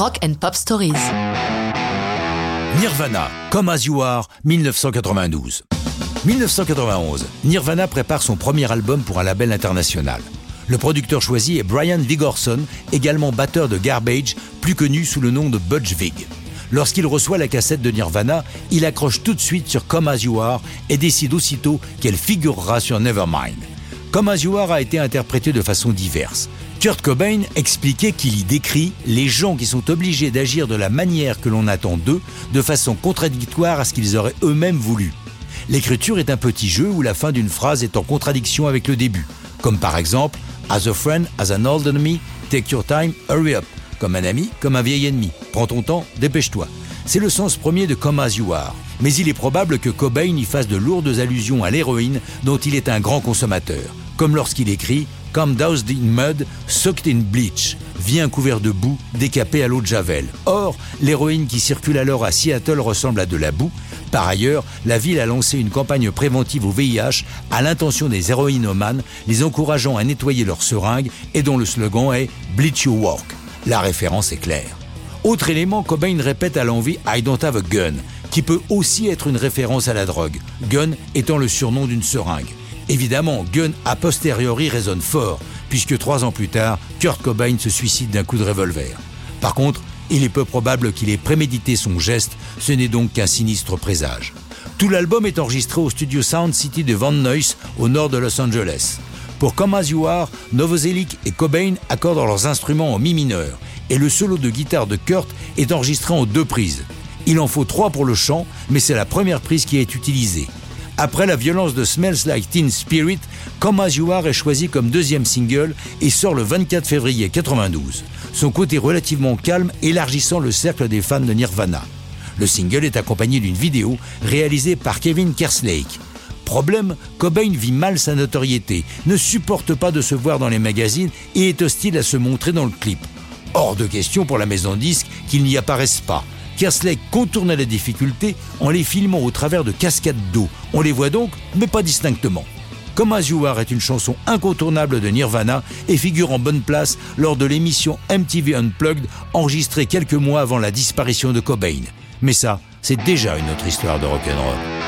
Rock and Pop Stories. Nirvana, Come As You Are, 1992. 1991, Nirvana prépare son premier album pour un label international. Le producteur choisi est Brian Vigorson, également batteur de Garbage, plus connu sous le nom de Budge Vig. Lorsqu'il reçoit la cassette de Nirvana, il accroche tout de suite sur Come As You Are et décide aussitôt qu'elle figurera sur Nevermind. Come As You Are a été interprété de façon diverse. Kurt Cobain expliquait qu'il y décrit les gens qui sont obligés d'agir de la manière que l'on attend d'eux, de façon contradictoire à ce qu'ils auraient eux-mêmes voulu. L'écriture est un petit jeu où la fin d'une phrase est en contradiction avec le début, comme par exemple As a friend, as an old enemy, take your time, hurry up. Comme un ami, comme un vieil ennemi. Prends ton temps, dépêche-toi. C'est le sens premier de Come As You Are. Mais il est probable que Cobain y fasse de lourdes allusions à l'héroïne dont il est un grand consommateur. Comme lorsqu'il écrit Come doused in mud, soaked in bleach. Vient couvert de boue, décapé à l'eau de Javel. Or, l'héroïne qui circule alors à Seattle ressemble à de la boue. Par ailleurs, la ville a lancé une campagne préventive au VIH à l'intention des héroïnomanes, les encourageant à nettoyer leurs seringues et dont le slogan est Bleach Your Work. La référence est claire. Autre élément, Cobain répète à l'envie I don't have a gun, qui peut aussi être une référence à la drogue, gun étant le surnom d'une seringue. Évidemment, gun a posteriori résonne fort, puisque trois ans plus tard, Kurt Cobain se suicide d'un coup de revolver. Par contre, il est peu probable qu'il ait prémédité son geste, ce n'est donc qu'un sinistre présage. Tout l'album est enregistré au studio Sound City de Van Nuys, au nord de Los Angeles. Pour Come As You Are, Novoselic et Cobain accordent leurs instruments en mi mineur, et le solo de guitare de Kurt est enregistré en deux prises. Il en faut trois pour le chant, mais c'est la première prise qui est utilisée. Après la violence de Smells Like Teen Spirit, Come As You Are est choisi comme deuxième single et sort le 24 février 92. Son côté relativement calme élargissant le cercle des fans de Nirvana. Le single est accompagné d'une vidéo réalisée par Kevin Kerslake. Problème, Cobain vit mal sa notoriété, ne supporte pas de se voir dans les magazines et est hostile à se montrer dans le clip. Hors de question pour la maison disque qu'il n'y apparaisse pas. Kerslake contourne la difficulté en les filmant au travers de cascades d'eau. On les voit donc, mais pas distinctement. Comme As You Are est une chanson incontournable de Nirvana et figure en bonne place lors de l'émission MTV Unplugged enregistrée quelques mois avant la disparition de Cobain. Mais ça, c'est déjà une autre histoire de rock'n'roll.